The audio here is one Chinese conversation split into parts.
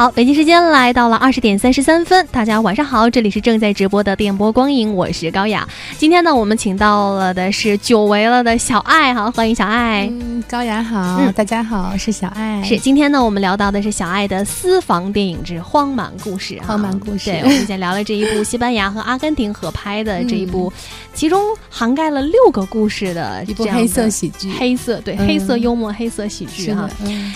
好，北京时间来到了二十点三十三分，大家晚上好，这里是正在直播的电波光影，我是高雅。今天呢，我们请到了的是久违了的小爱，好，欢迎小爱。嗯，高雅好，大家好，是小爱。是，今天呢，我们聊到的是小爱的私房电影之《荒蛮故事》。荒蛮故事，对，我们先聊了这一部西班牙和阿根廷合拍的这一部，其中涵盖了六个故事的一部黑色喜剧，黑色对，黑色幽默，黑色喜剧哈。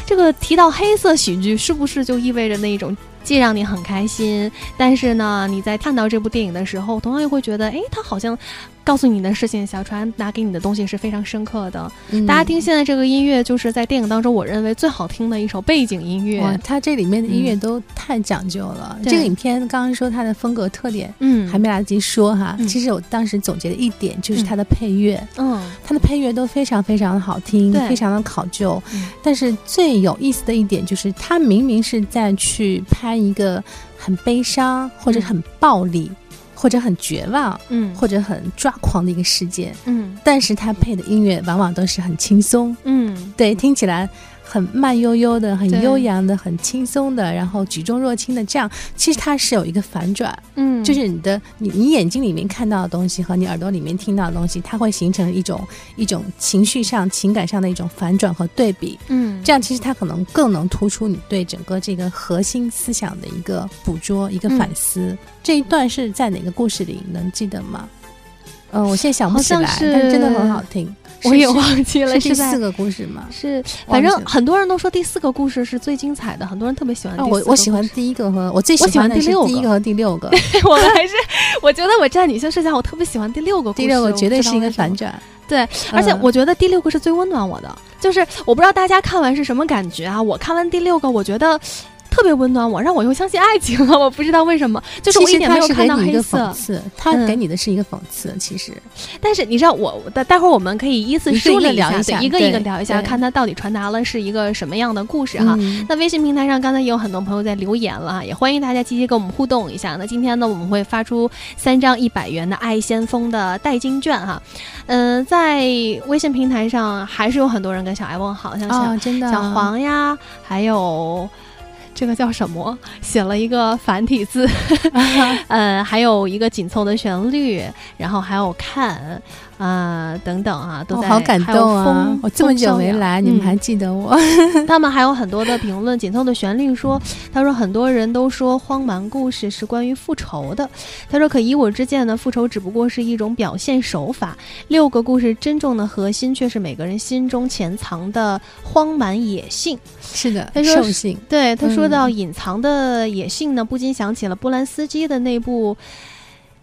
这个提到黑色喜剧，是不是就意味着那种？既让你很开心，但是呢，你在看到这部电影的时候，同样又会觉得，哎，他好像。告诉你的事情，小船拿给你的东西是非常深刻的。大家听现在这个音乐，就是在电影当中我认为最好听的一首背景音乐。哇，它这里面的音乐都太讲究了。这个影片刚刚说它的风格特点，嗯，还没来得及说哈。其实我当时总结的一点就是它的配乐，嗯，它的配乐都非常非常的好听，非常的考究。但是最有意思的一点就是，它明明是在去拍一个很悲伤或者很暴力。或者很绝望，嗯，或者很抓狂的一个事件，嗯，但是他配的音乐往往都是很轻松，嗯，对，听起来。很慢悠悠的，很悠扬的，很轻松的，然后举重若轻的，这样其实它是有一个反转，嗯，就是你的你你眼睛里面看到的东西和你耳朵里面听到的东西，它会形成一种一种情绪上、情感上的一种反转和对比，嗯，这样其实它可能更能突出你对整个这个核心思想的一个捕捉、一个反思。这一段是在哪个故事里？能记得吗？嗯，我现在想不起来，但是真的很好听。我也忘记了是第四个故事吗？是，反正很多人都说第四个故事是最精彩的，很多人特别喜欢。我我喜欢第一个和我最喜欢第六第一个和第六个。我们还是，我觉得我站女性视角，我特别喜欢第六个。第六个绝对是一个反转。对，而且我觉得第六个是最温暖我的，就是我不知道大家看完是什么感觉啊？我看完第六个，我觉得。特别温暖我，让我又相信爱情了。我不知道为什么，就是我一点没有看到黑色。他给你的是一个讽刺，其实。但是你知道，我待待会儿我们可以依次梳理一下，一个一个聊一下，看他到底传达了是一个什么样的故事哈。那微信平台上刚才也有很多朋友在留言了，也欢迎大家积极跟我们互动一下。那今天呢，我们会发出三张一百元的爱先锋的代金券哈。嗯，在微信平台上还是有很多人跟小爱问好，像小小黄呀，还有。这个叫什么？写了一个繁体字，呃，还有一个紧凑的旋律，然后还有看。啊，等等啊，都在。好感动啊！我这么久没来，你们还记得我？他们还有很多的评论，紧凑的旋律说：“他说很多人都说荒蛮故事是关于复仇的。他说可以我之见呢，复仇只不过是一种表现手法。六个故事真正的核心却是每个人心中潜藏的荒蛮野性。是的，他说性。对他说到隐藏的野性呢，不禁想起了波兰斯基的那部，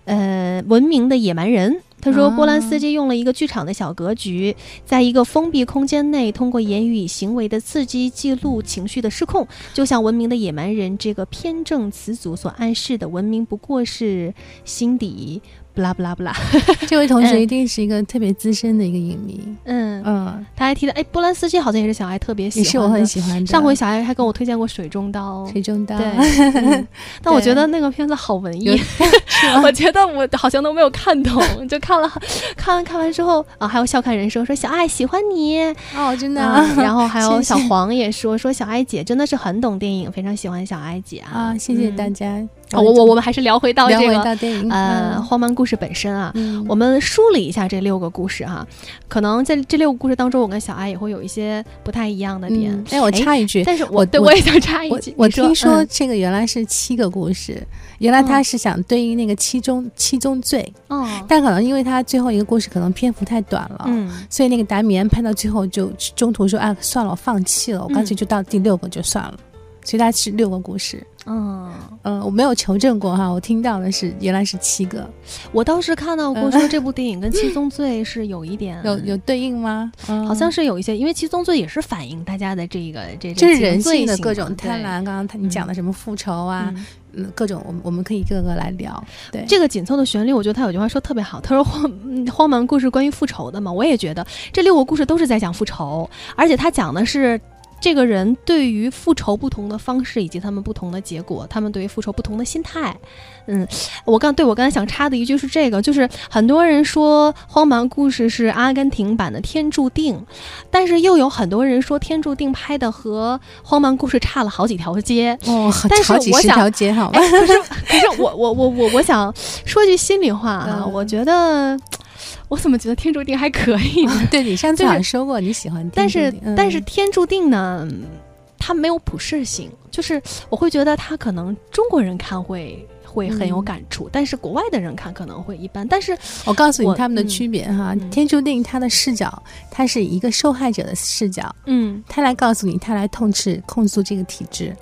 呃，文明的野蛮人。”他说：“波兰斯基用了一个剧场的小格局，在一个封闭空间内，通过言语与行为的刺激记录情绪的失控，就像文明的野蛮人这个偏正词组所暗示的，文明不过是心底。”不啦不啦不啦，这位同学一定是一个特别资深的一个影迷。嗯嗯，他还提到，哎，波兰斯基好像也是小爱特别喜欢，也是我很喜欢的。上回小爱还跟我推荐过《水中刀》，水中刀。对，但我觉得那个片子好文艺，我觉得我好像都没有看懂，就看了，看完看完之后啊，还有笑看人生说小爱喜欢你哦，真的。然后还有小黄也说说小爱姐真的是很懂电影，非常喜欢小爱姐啊，谢谢大家。我我我们还是聊回到这个呃荒蛮故事本身啊，我们梳理一下这六个故事哈，可能在这六个故事当中，我跟小爱也会有一些不太一样的点。哎，我插一句，但是我对我也想插一句，我听说这个原来是七个故事，原来他是想对应那个七宗七宗罪，哦，但可能因为他最后一个故事可能篇幅太短了，嗯，所以那个达米安拍到最后就中途说，哎，算了，我放弃了，我干脆就到第六个就算了。所以他是六个故事，嗯嗯，我没有求证过哈，我听到的是原来是七个，我倒是看到过说这部电影跟《七宗罪》是有一点有有对应吗？好像是有一些，因为《七宗罪》也是反映大家的这个这这是人性的各种贪婪。刚刚他你讲的什么复仇啊，嗯，各种我们我们可以一个个来聊。对这个紧凑的旋律，我觉得他有句话说特别好，他说荒 荒蛮故事关于复仇的嘛，我也觉得这六个故事都是在讲复仇，而且他讲的是。这个人对于复仇不同的方式，以及他们不同的结果，他们对于复仇不同的心态。嗯，我刚对我刚才想插的一句是这个，就是很多人说《荒蛮故事》是阿根廷版的《天注定》，但是又有很多人说《天注定》拍的和《荒蛮故事》差了好几条街。哦，好几十条街，好吧？可是可是我我我我我想说句心里话啊，我觉得我怎么觉得《天注定》还可以呢？对你上次好像说过你喜欢，但是但是《天注定》呢，它没有普适性，就是我会觉得它可能中国人看会。会很有感触，但是国外的人看可能会一般。但是我告诉你他们的区别哈，天注定他的视角，他是一个受害者的视角，嗯，他来告诉你，他来痛斥控诉这个体制。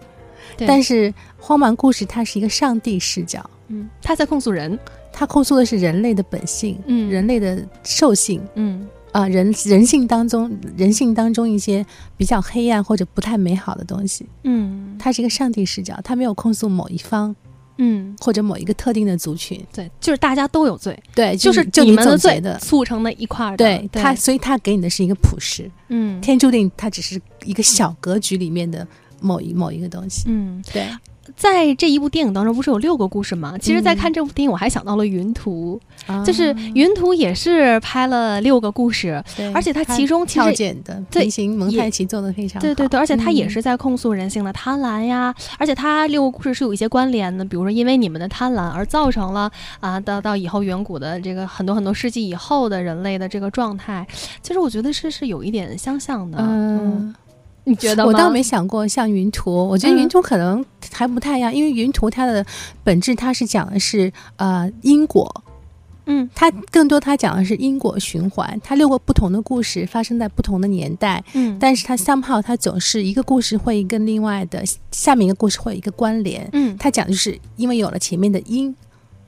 但是荒蛮故事，它是一个上帝视角，嗯，他在控诉人，他控诉的是人类的本性，嗯，人类的兽性，嗯，啊，人人性当中，人性当中一些比较黑暗或者不太美好的东西，嗯，他是一个上帝视角，他没有控诉某一方。嗯，或者某一个特定的族群，对，就是大家都有罪，对，就是就你们的罪的促成的一块儿，对他，所以他给你的是一个普世，嗯，天注定，它只是一个小格局里面的某一某一个东西，嗯，对。在这一部电影当中，不是有六个故事吗？其实，在看这部电影，我还想到了《云图》，就是《云图》也是拍了六个故事，而且它其中其实的平行蒙太奇做的非常对对对，而且它也是在控诉人性的贪婪呀，而且它六个故事是有一些关联的，比如说因为你们的贪婪而造成了啊，到到以后远古的这个很多很多世纪以后的人类的这个状态，其实我觉得是是有一点相像的，嗯。你觉得？我倒没想过像云图，我觉得云图可能还不太一样，因为云图它的本质它是讲的是呃因果，嗯，它更多它讲的是因果循环，它六个不同的故事发生在不同的年代，嗯，但是它 somehow 它总是一个故事会跟另外的下面一个故事会有一个关联，嗯，它讲的就是因为有了前面的因。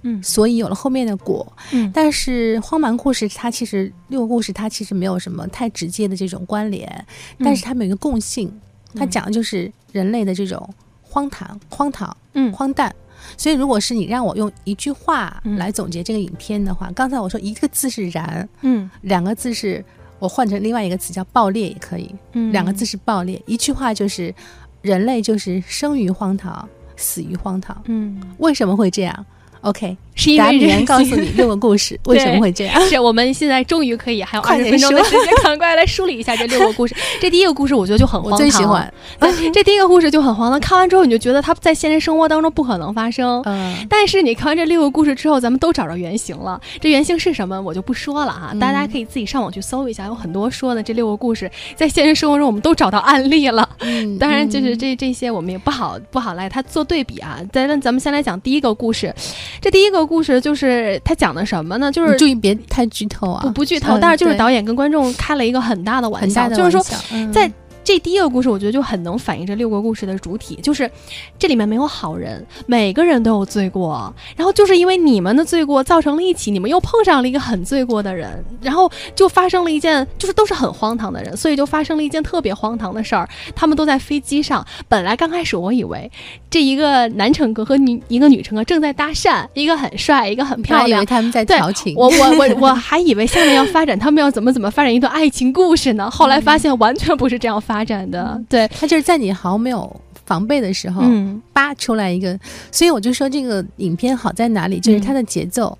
嗯，所以有了后面的果。嗯，但是荒蛮故事它其实六个故事它其实没有什么太直接的这种关联，但是它们有一个共性，它讲的就是人类的这种荒唐、荒唐、嗯、荒诞。所以如果是你让我用一句话来总结这个影片的话，刚才我说一个字是燃，嗯，两个字是我换成另外一个词叫爆裂也可以，嗯，两个字是爆裂，一句话就是人类就是生于荒唐，死于荒唐。嗯，为什么会这样？OK，是因为人告诉你六个故事，为什么会这样？是我们现在终于可以还有二十分钟的时间，赶快来梳理一下这六个故事。这第一个故事我觉得就很荒唐，最喜欢。这第一个故事就很荒唐，看完之后你就觉得它在现实生活当中不可能发生。嗯，但是你看完这六个故事之后，咱们都找着原型了。这原型是什么，我就不说了哈，大家可以自己上网去搜一下，有很多说的这六个故事在现实生活中我们都找到案例了。嗯，当然就是这这些我们也不好不好来它做对比啊。咱咱们先来讲第一个故事。这第一个故事就是他讲的什么呢？就是注意别太剧透啊！不不剧透，但是就是导演跟观众开了一个很大的玩笑，就是说在。这第一个故事，我觉得就很能反映这六个故事的主体，就是这里面没有好人，每个人都有罪过。然后就是因为你们的罪过，造成了一起你们又碰上了一个很罪过的人，然后就发生了一件，就是都是很荒唐的人，所以就发生了一件特别荒唐的事儿。他们都在飞机上，本来刚开始我以为这一个男乘客和女一个女乘客正在搭讪，一个很帅，一个很漂亮，他们在调情。我我我我还以为下面要发展，他们要怎么怎么发展一段爱情故事呢？后来发现完全不是这样发。发展的，对。他就是在你毫没有防备的时候，扒出来一个，所以我就说这个影片好在哪里，就是它的节奏，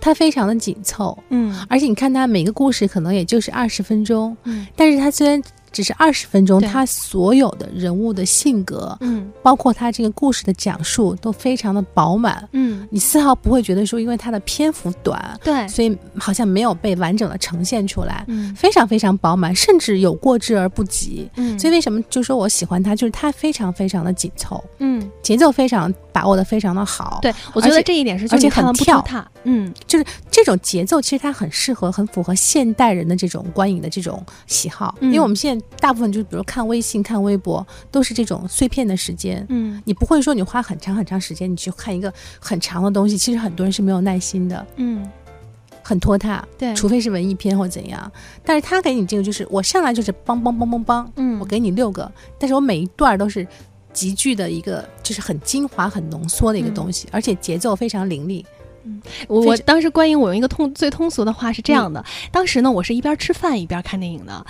它非常的紧凑，嗯，而且你看它每个故事可能也就是二十分钟，嗯，但是它虽然。只是二十分钟，他所有的人物的性格，嗯，包括他这个故事的讲述都非常的饱满，嗯，你丝毫不会觉得说因为他的篇幅短，对，所以好像没有被完整的呈现出来，嗯，非常非常饱满，甚至有过之而不及，嗯，所以为什么就说我喜欢他，就是他非常非常的紧凑，嗯，节奏非常把握的非常的好，对我觉得这一点是而且很跳，嗯，就是这种节奏其实它很适合，很符合现代人的这种观影的这种喜好，因为我们现在。大部分就比如看微信、看微博，都是这种碎片的时间。嗯，你不会说你花很长很长时间，你去看一个很长的东西。其实很多人是没有耐心的。嗯，很拖沓。对，除非是文艺片或怎样。但是他给你这个，就是我上来就是梆梆梆梆梆。嗯，我给你六个，但是我每一段都是极具的一个，就是很精华、很浓缩的一个东西，而且节奏非常凌厉。嗯，我我当时观影，我用一个通最通俗的话是这样的：当时呢，我是一边吃饭一边看电影的。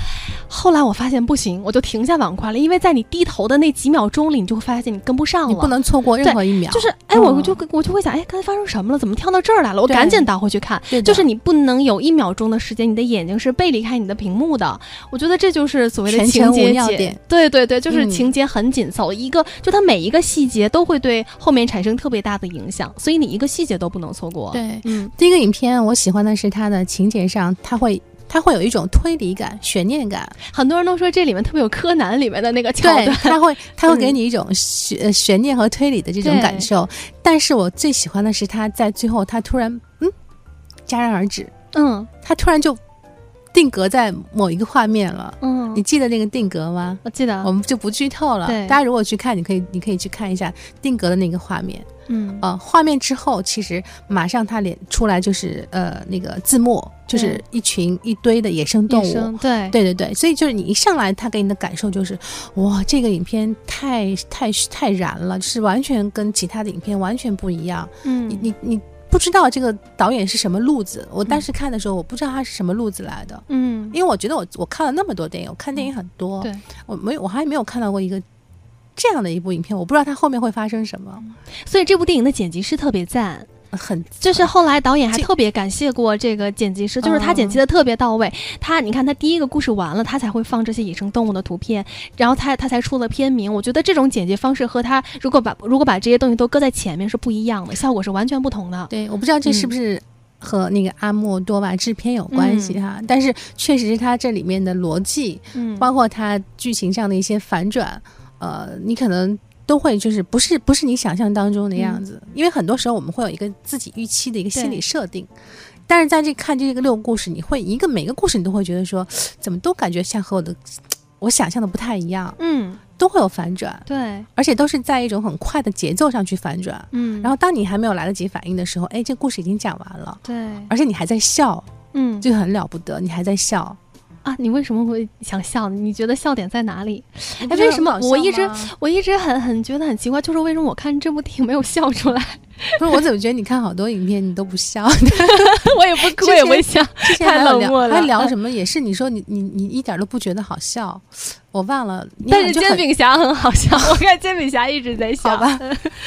后来我发现不行，我就停下碗筷了，因为在你低头的那几秒钟里，你就会发现你跟不上了，你不能错过任何一秒。就是哎，我就我就会想，哎，刚才发生什么了？怎么跳到这儿来了？我赶紧倒回去看。就是你不能有一秒钟的时间，你的眼睛是背离开你的屏幕的。我觉得这就是所谓的情节点。对对对，就是情节很紧凑，一个就它每一个细节都会对后面产生特别大的影响，所以你一个细节都不能错过。对，嗯，第一个影片我喜欢的是它的情节上，它会它会有一种推理感、悬念感。很多人都说这里面特别有柯南里面的那个桥段，它会它会给你一种悬悬念和推理的这种感受。但是我最喜欢的是他在最后他突然嗯戛然而止，嗯，他突然就。定格在某一个画面了，嗯，你记得那个定格吗？我记得，我们就不剧透了。对，大家如果去看，你可以，你可以去看一下定格的那个画面，嗯，呃，画面之后，其实马上他脸出来就是呃那个字幕，就是一群一堆的野生动物，对，对对对，所以就是你一上来，他给你的感受就是，哇，这个影片太太太燃了，就是完全跟其他的影片完全不一样，嗯，你你你。不知道这个导演是什么路子，我当时看的时候，我不知道他是什么路子来的。嗯，因为我觉得我我看了那么多电影，我看电影很多，对，我没有我还没有看到过一个这样的一部影片，我不知道它后面会发生什么。所以这部电影的剪辑师特别赞。很，就是后来导演还特别感谢过这个剪辑师，就是他剪辑的特别到位。他，你看他第一个故事完了，他才会放这些野生动物的图片，然后他他才出了片名。我觉得这种剪辑方式和他如果把如果把这些东西都搁在前面是不一样的，效果是完全不同的。对，我不知道这是不是和那个阿莫多瓦制片有关系哈，但是确实是他这里面的逻辑，嗯，包括他剧情上的一些反转，呃，你可能。都会就是不是不是你想象当中的样子，因为很多时候我们会有一个自己预期的一个心理设定，但是在这看这个六个故事，你会一个每个故事你都会觉得说，怎么都感觉像和我的 我想象的不太一样，嗯，都会有反转，对，而且都是在一种很快的节奏上去反转，嗯，然后当你还没有来得及反应的时候，哎，这故事已经讲完了，对，而且你还在笑，嗯，就很了不得，你还在笑。啊，你为什么会想笑？你觉得笑点在哪里？哎，为什么我一直我一直很很觉得很奇怪，就是为什么我看这部电影没有笑出来？不是，我怎么觉得你看好多影片你都不笑？我也不，我也不笑，太冷漠了。还聊什么？也是你说你你你一点都不觉得好笑。我忘了，但是煎饼侠很好笑。我看煎饼侠一直在笑吧。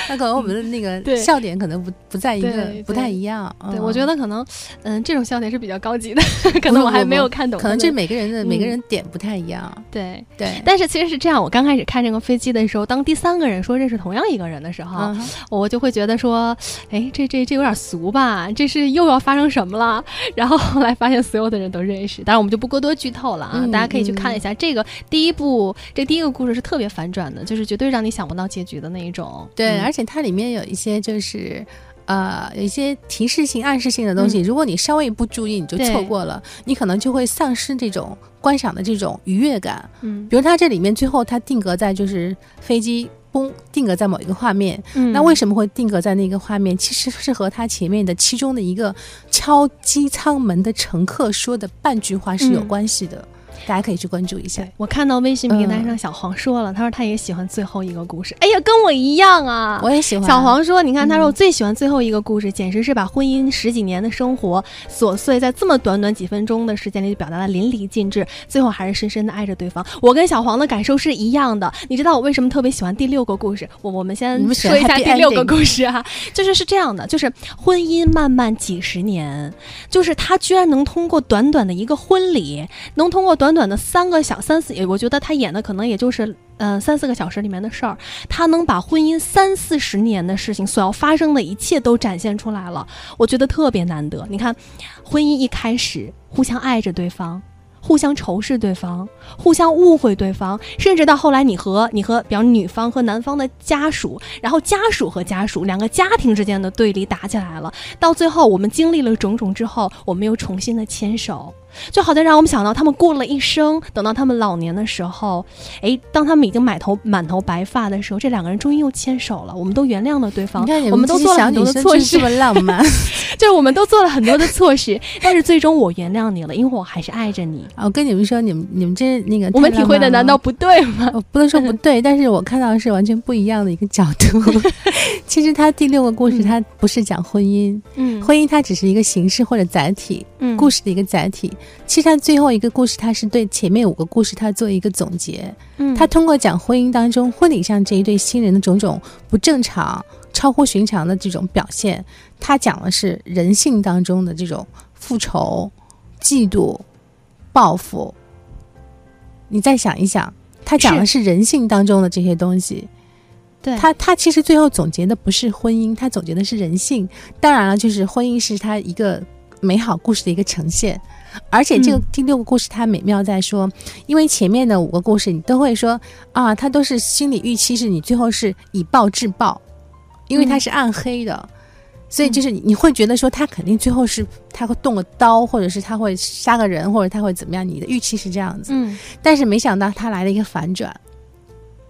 那可能我们的那个笑点可能不不在一个，不太一样。对，我觉得可能，嗯，这种笑点是比较高级的，可能我还没有看懂。可能这每个人的每个人点不太一样。对对。但是其实是这样，我刚开始看这个飞机的时候，当第三个人说认识同样一个人的时候，我就会觉得说，哎，这这这有点俗吧？这是又要发生什么了？然后后来发现所有的人都认识，当然我们就不过多剧透了啊，大家可以去看一下这个第一。部这第一个故事是特别反转的，就是绝对让你想不到结局的那一种。对，而且它里面有一些就是呃，有一些提示性、暗示性的东西，如果你稍微不注意，你就错过了，你可能就会丧失这种观赏的这种愉悦感。嗯，比如它这里面最后它定格在就是飞机嘣定格在某一个画面，那为什么会定格在那个画面？其实是和他前面的其中的一个敲机舱门的乘客说的半句话是有关系的。大家可以去关注一下。我看到微信平台上小黄说了，他说他也喜欢最后一个故事。哎呀，跟我一样啊！我也喜欢。小黄说：“你看，他说我最喜欢最后一个故事，简直是把婚姻十几年的生活琐碎，在这么短短几分钟的时间里就表达的淋漓尽致，最后还是深深的爱着对方。”我跟小黄的感受是一样的。你知道我为什么特别喜欢第六个故事？我我们先说一下第六个故事啊，就是是这样的，就是婚姻漫漫几十年，就是他居然能通过短短的一个婚礼，能通过短短短的三个小三四，我觉得他演的可能也就是嗯三四个小时里面的事儿，他能把婚姻三四十年的事情所要发生的一切都展现出来了，我觉得特别难得。你看，婚姻一开始互相爱着对方，互相仇视对方，互相误会对方，甚至到后来你和你和比方女方和男方的家属，然后家属和家属两个家庭之间的对立打起来了，到最后我们经历了种种之后，我们又重新的牵手。就好像让我们想到他们过了一生，等到他们老年的时候，哎，当他们已经满头满头白发的时候，这两个人终于又牵手了。我们都原谅了对方，你看，我们都做了很多的错事，这么浪漫，就是我们都做了很多的错事，但是最终我原谅你了，因为我还是爱着你。我跟你们说，你们你们这那个，我们体会的难道不对吗？不能说不对，但是我看到的是完全不一样的一个角度。其实他第六个故事，他不是讲婚姻，嗯，婚姻它只是一个形式或者载体，嗯，故事的一个载体。其实他最后一个故事，他是对前面五个故事他做一个总结。嗯，他通过讲婚姻当中婚礼上这一对新人的种种不正常、超乎寻常的这种表现，他讲的是人性当中的这种复仇、嫉妒、报复。你再想一想，他讲的是人性当中的这些东西。对他，他其实最后总结的不是婚姻，他总结的是人性。当然了，就是婚姻是他一个美好故事的一个呈现。而且这个第六个故事，它美妙在说，因为前面的五个故事你都会说啊，它都是心理预期是你最后是以暴制暴，因为它是暗黑的，所以就是你会觉得说他肯定最后是他会动个刀，或者是他会杀个人，或者他会怎么样？你的预期是这样子，嗯，但是没想到他来了一个反转。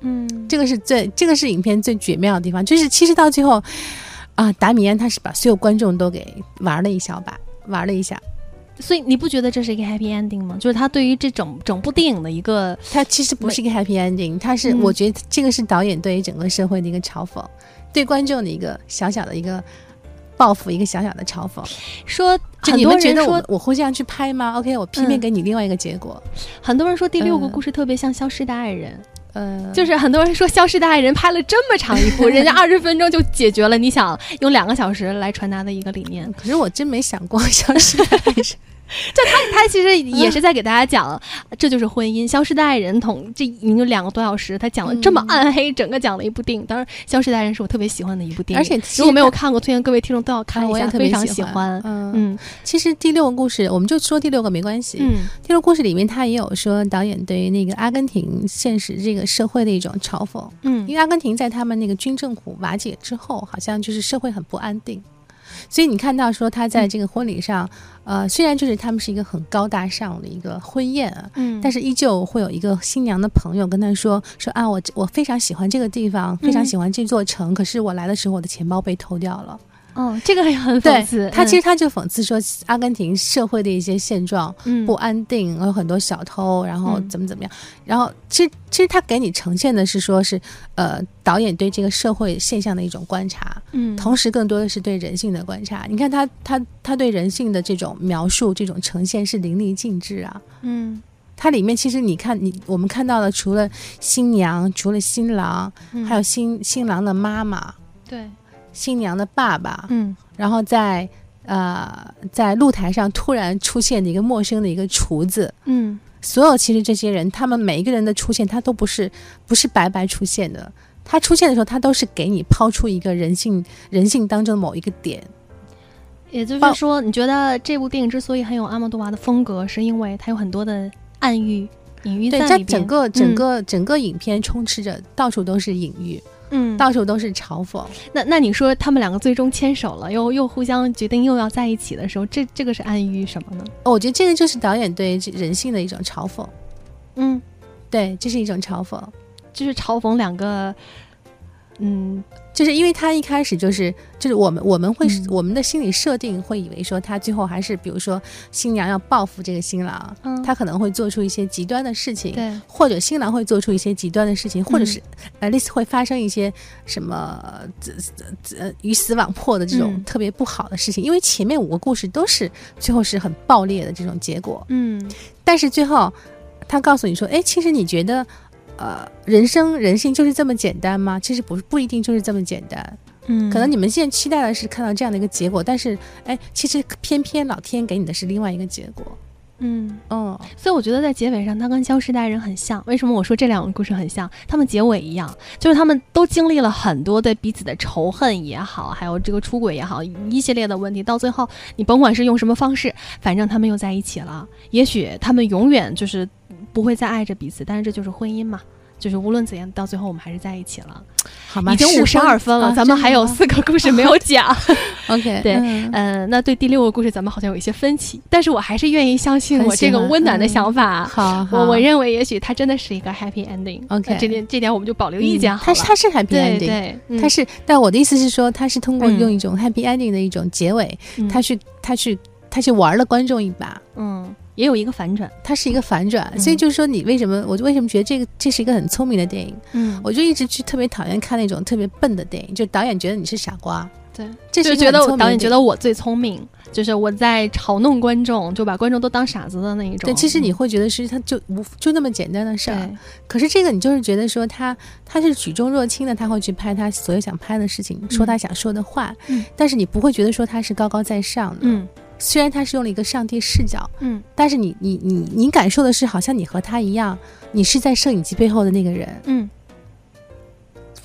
嗯，这个是最，这个是影片最绝妙的地方，就是其实到最后，啊，达米安他是把所有观众都给玩了一小把，玩了一下，所以你不觉得这是一个 happy ending 吗？就是他对于这整整部电影的一个，他其实不是一个 happy ending，他是我觉得这个是导演对于整个社会的一个嘲讽，对观众的一个小小的一个报复，一个小小的嘲讽。说，很多人觉得我我会这样去拍吗？OK，我偏偏给你另外一个结果。很多人说第六个故事特别像《消失的爱人》。呃，就是很多人说《消失的爱人》拍了这么长一部，人家二十分钟就解决了你想用两个小时来传达的一个理念。可是我真没想过《消失的爱人》。就他，他其实也是在给大家讲，这就是婚姻。消失的爱人同这已经两个多小时，他讲了这么暗黑，整个讲了一部电影。当然，消失的爱人是我特别喜欢的一部电影，而且如果没有看过，推荐各位听众都要看一下，非常喜欢。嗯，其实第六个故事，我们就说第六个没关系。嗯，第六故事里面，他也有说导演对于那个阿根廷现实这个社会的一种嘲讽。嗯，因为阿根廷在他们那个军政府瓦解之后，好像就是社会很不安定。所以你看到说他在这个婚礼上，呃，虽然就是他们是一个很高大上的一个婚宴啊，嗯，但是依旧会有一个新娘的朋友跟他说说啊，我我非常喜欢这个地方，非常喜欢这座城，可是我来的时候我的钱包被偷掉了。哦，这个也很讽刺。他其实他就讽刺说，阿根廷社会的一些现状不安定，有很多小偷，然后怎么怎么样。然后其实其实他给你呈现的是说是呃导演对这个社会现象的一种观察，嗯，同时更多的是对人性的观察。你看他他他对人性的这种描述、这种呈现是淋漓尽致啊。嗯，它里面其实你看你我们看到了，除了新娘，除了新郎，还有新新郎的妈妈，对。新娘的爸爸，嗯，然后在呃在露台上突然出现的一个陌生的一个厨子，嗯，所有其实这些人，他们每一个人的出现，他都不是不是白白出现的，他出现的时候，他都是给你抛出一个人性人性当中的某一个点。也就是说，你觉得这部电影之所以很有阿莫多瓦的风格，是因为它有很多的暗喻隐喻在里边。整个整个整个影片充斥着到处都是隐喻。嗯，到处都是嘲讽。那那你说他们两个最终牵手了，又又互相决定又要在一起的时候，这这个是暗喻什么呢？我觉得这个就是导演对人性的一种嘲讽。嗯，对，这是一种嘲讽，就是嘲讽两个。嗯，就是因为他一开始就是就是我们我们会我们的心理设定会以为说他最后还是比如说新娘要报复这个新郎，嗯。他可能会做出一些极端的事情，对，或者新郎会做出一些极端的事情，或者是呃类似会发生一些什么呃鱼死网破的这种特别不好的事情。因为前面五个故事都是最后是很爆裂的这种结果，嗯，但是最后他告诉你说，哎，其实你觉得。呃，人生人性就是这么简单吗？其实不不一定就是这么简单。嗯，可能你们现在期待的是看到这样的一个结果，但是，哎，其实偏偏老天给你的是另外一个结果。嗯哦，所以我觉得在结尾上，他跟《消失的爱人》很像。为什么我说这两个故事很像？他们结尾一样，就是他们都经历了很多对彼此的仇恨也好，还有这个出轨也好，一系列的问题。到最后，你甭管是用什么方式，反正他们又在一起了。也许他们永远就是。不会再爱着彼此，但是这就是婚姻嘛？就是无论怎样，到最后我们还是在一起了。好吗？已经五十二分了，咱们还有四个故事没有 讲。OK，对，嗯，那对第六个故事，咱们好像有一些分歧，但是我还是愿意相信我这个温暖的想法。好，我我认为也许它真的是一个 happy ending。OK，这点这点我们就保留意见好了。它它是 happy ending，对，它是，但我的意思是说，它是通过用一种 happy ending 的一种结尾，它去它去它去玩了观众一把。嗯。也有一个反转，它是一个反转，所以就是说，你为什么我就为什么觉得这个这是一个很聪明的电影？嗯，我就一直去特别讨厌看那种特别笨的电影，就导演觉得你是傻瓜。对，这是觉得导演觉得我最聪明，就是我在嘲弄观众，就把观众都当傻子的那一种。对，其实你会觉得是他就无就那么简单的事儿，可是这个你就是觉得说他他是举重若轻的，他会去拍他所有想拍的事情，说他想说的话，但是你不会觉得说他是高高在上的。嗯。虽然他是用了一个上帝视角，嗯，但是你你你你感受的是，好像你和他一样，你是在摄影机背后的那个人，嗯。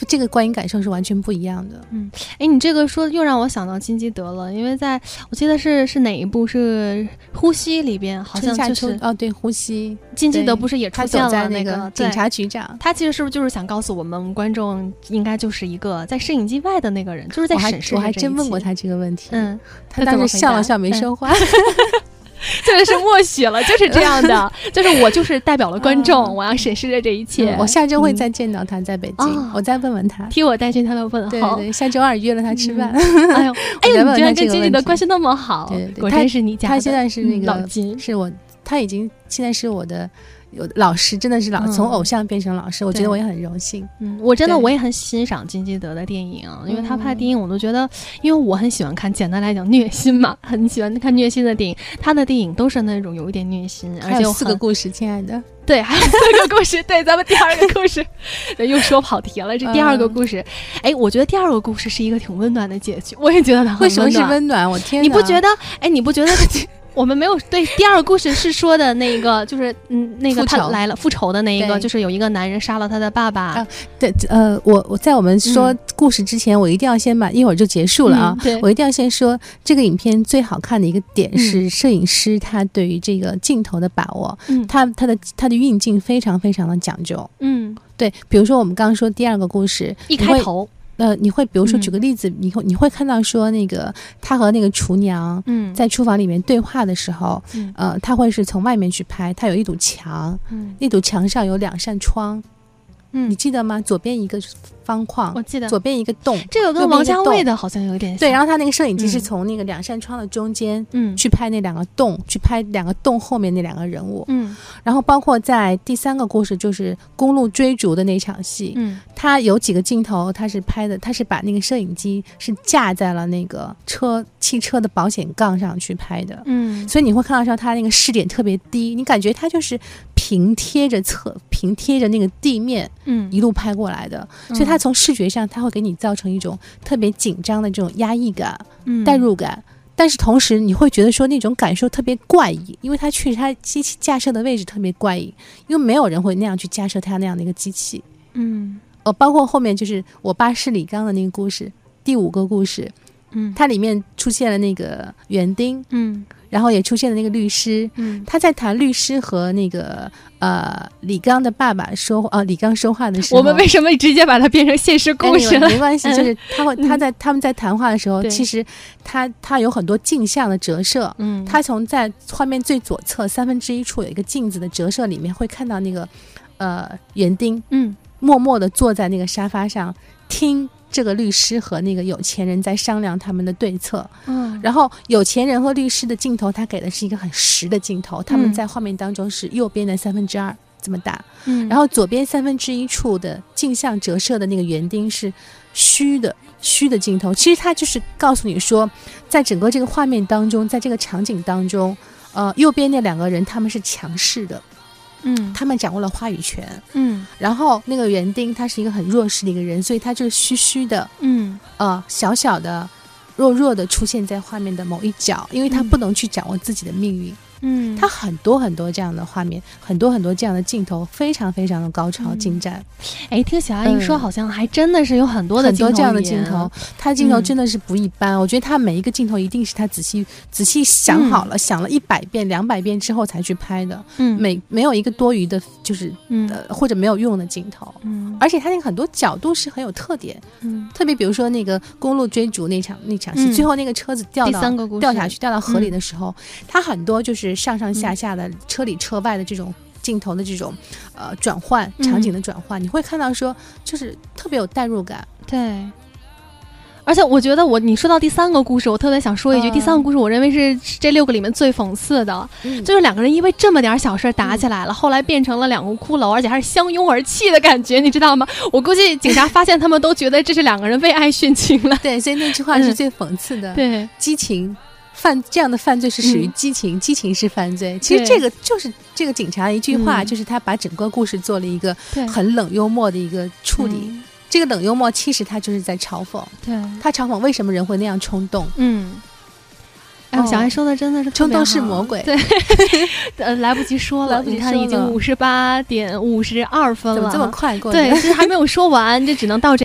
这个观影感受是完全不一样的。嗯，哎，你这个说又让我想到金基德了，因为在我记得是是哪一部是《呼吸》里边，好像就是哦，对，《呼吸》金基德不是也出现了那个警察局长？他其实是不是就是想告诉我们观众，应该就是一个在摄影机外的那个人，就是在审视。我还真问过他这个问题，嗯，他当时笑了笑，没说话。这个是默许了，就是这样的，就是我就是代表了观众，我要审视着这一切。我下周会再见到他，在北京，我再问问他，替我带去他的问候。对对，下周二约了他吃饭。哎呦，哎呦，你居然跟经理的关系那么好，果真是你家。他现在是那个老金，是我，他已经现在是我的。有老师真的是老从偶像变成老师，我觉得我也很荣幸。嗯，我真的我也很欣赏金基德的电影，因为他拍电影我都觉得，因为我很喜欢看，简单来讲虐心嘛，很喜欢看虐心的电影。他的电影都是那种有一点虐心，而且有四个故事，亲爱的。对，还有四个故事。对，咱们第二个故事又说跑题了。这第二个故事，哎，我觉得第二个故事是一个挺温暖的结局。我也觉得它为什么是温暖？我天，你不觉得？哎，你不觉得？我们没有对第二个故事是说的那个，就是嗯，那个他来了复仇的那一个，就是有一个男人杀了他的爸爸。对，呃，我我在我们说故事之前，我一定要先把一会儿就结束了啊。我一定要先说这个影片最好看的一个点是摄影师他对于这个镜头的把握，嗯，他他的他的运镜非常非常的讲究。嗯，对，比如说我们刚刚说第二个故事一开头。呃，你会比如说举个例子，你会你会看到说那个他和那个厨娘嗯。在厨房里面对话的时候，呃，他会是从外面去拍，他有一堵墙，嗯，那堵墙上有两扇窗，嗯，你记得吗？左边一个。方框，我记得。左边一个洞，这个跟王家卫的好像有点像。对，然后他那个摄影机是从那个两扇窗的中间，嗯，去拍那两个洞，去拍两个洞后面那两个人物，嗯，然后包括在第三个故事就是公路追逐的那场戏，嗯，他有几个镜头他是拍的，他是把那个摄影机是架在了那个车汽车的保险杠上去拍的，嗯，所以你会看到说他那个视点特别低，你感觉他就是平贴着侧平贴着那个地面，嗯，一路拍过来的，所以它。从视觉上，它会给你造成一种特别紧张的这种压抑感、代入感，但是同时你会觉得说那种感受特别怪异，因为它确实它机器架设的位置特别怪异，因为没有人会那样去架设它那样的一个机器。嗯，呃，包括后面就是我爸是李刚的那个故事，第五个故事，嗯，它里面出现了那个园丁，嗯。然后也出现了那个律师，嗯，他在谈律师和那个呃李刚的爸爸说，呃李刚说话的时候，我们为什么直接把它变成现实故事了？没关系，就是他会他在他们在谈话的时候，其实他他有很多镜像的折射，嗯，他从在画面最左侧三分之一处有一个镜子的折射里面会看到那个呃园丁，嗯，默默的坐在那个沙发上听。这个律师和那个有钱人在商量他们的对策，嗯，然后有钱人和律师的镜头，他给的是一个很实的镜头，他们在画面当中是右边的三分之二这么大，嗯，然后左边三分之一处的镜像折射的那个园丁是虚的虚的镜头，其实他就是告诉你说，在整个这个画面当中，在这个场景当中，呃，右边那两个人他们是强势的。嗯，他们掌握了话语权。嗯，然后那个园丁他是一个很弱势的一个人，所以他就是虚虚的。嗯，呃，小小的、弱弱的出现在画面的某一角，因为他不能去掌握自己的命运。嗯，它很多很多这样的画面，很多很多这样的镜头，非常非常的高超精湛。哎，听小阿姨说，好像还真的是有很多的很多这样的镜头，他镜头真的是不一般。我觉得他每一个镜头一定是他仔细仔细想好了，想了一百遍、两百遍之后才去拍的。嗯，每没有一个多余的，就是呃或者没有用的镜头。嗯，而且他那个很多角度是很有特点。嗯，特别比如说那个公路追逐那场那场戏，最后那个车子掉到掉下去掉到河里的时候，他很多就是。上上下下的车里车外的这种镜头的这种呃转换场景的转换，你会看到说就是特别有代入感。对，而且我觉得我你说到第三个故事，我特别想说一句，第三个故事我认为是这六个里面最讽刺的，就是两个人因为这么点小事打起来了，后来变成了两个骷髅，而且还是相拥而泣的感觉，你知道吗？我估计警察发现他们都觉得这是两个人为爱殉情了。对，所以那句话是最讽刺的。对，激情。犯这样的犯罪是属于激情，激情是犯罪。其实这个就是这个警察一句话，就是他把整个故事做了一个很冷幽默的一个处理。这个冷幽默其实他就是在嘲讽，对他嘲讽为什么人会那样冲动。嗯，哎，小爱说的真的是冲动是魔鬼。对，呃，来不及说了，你看已经五十八点五十二分了，怎么这么快过？对，其实还没有说完，这只能到这。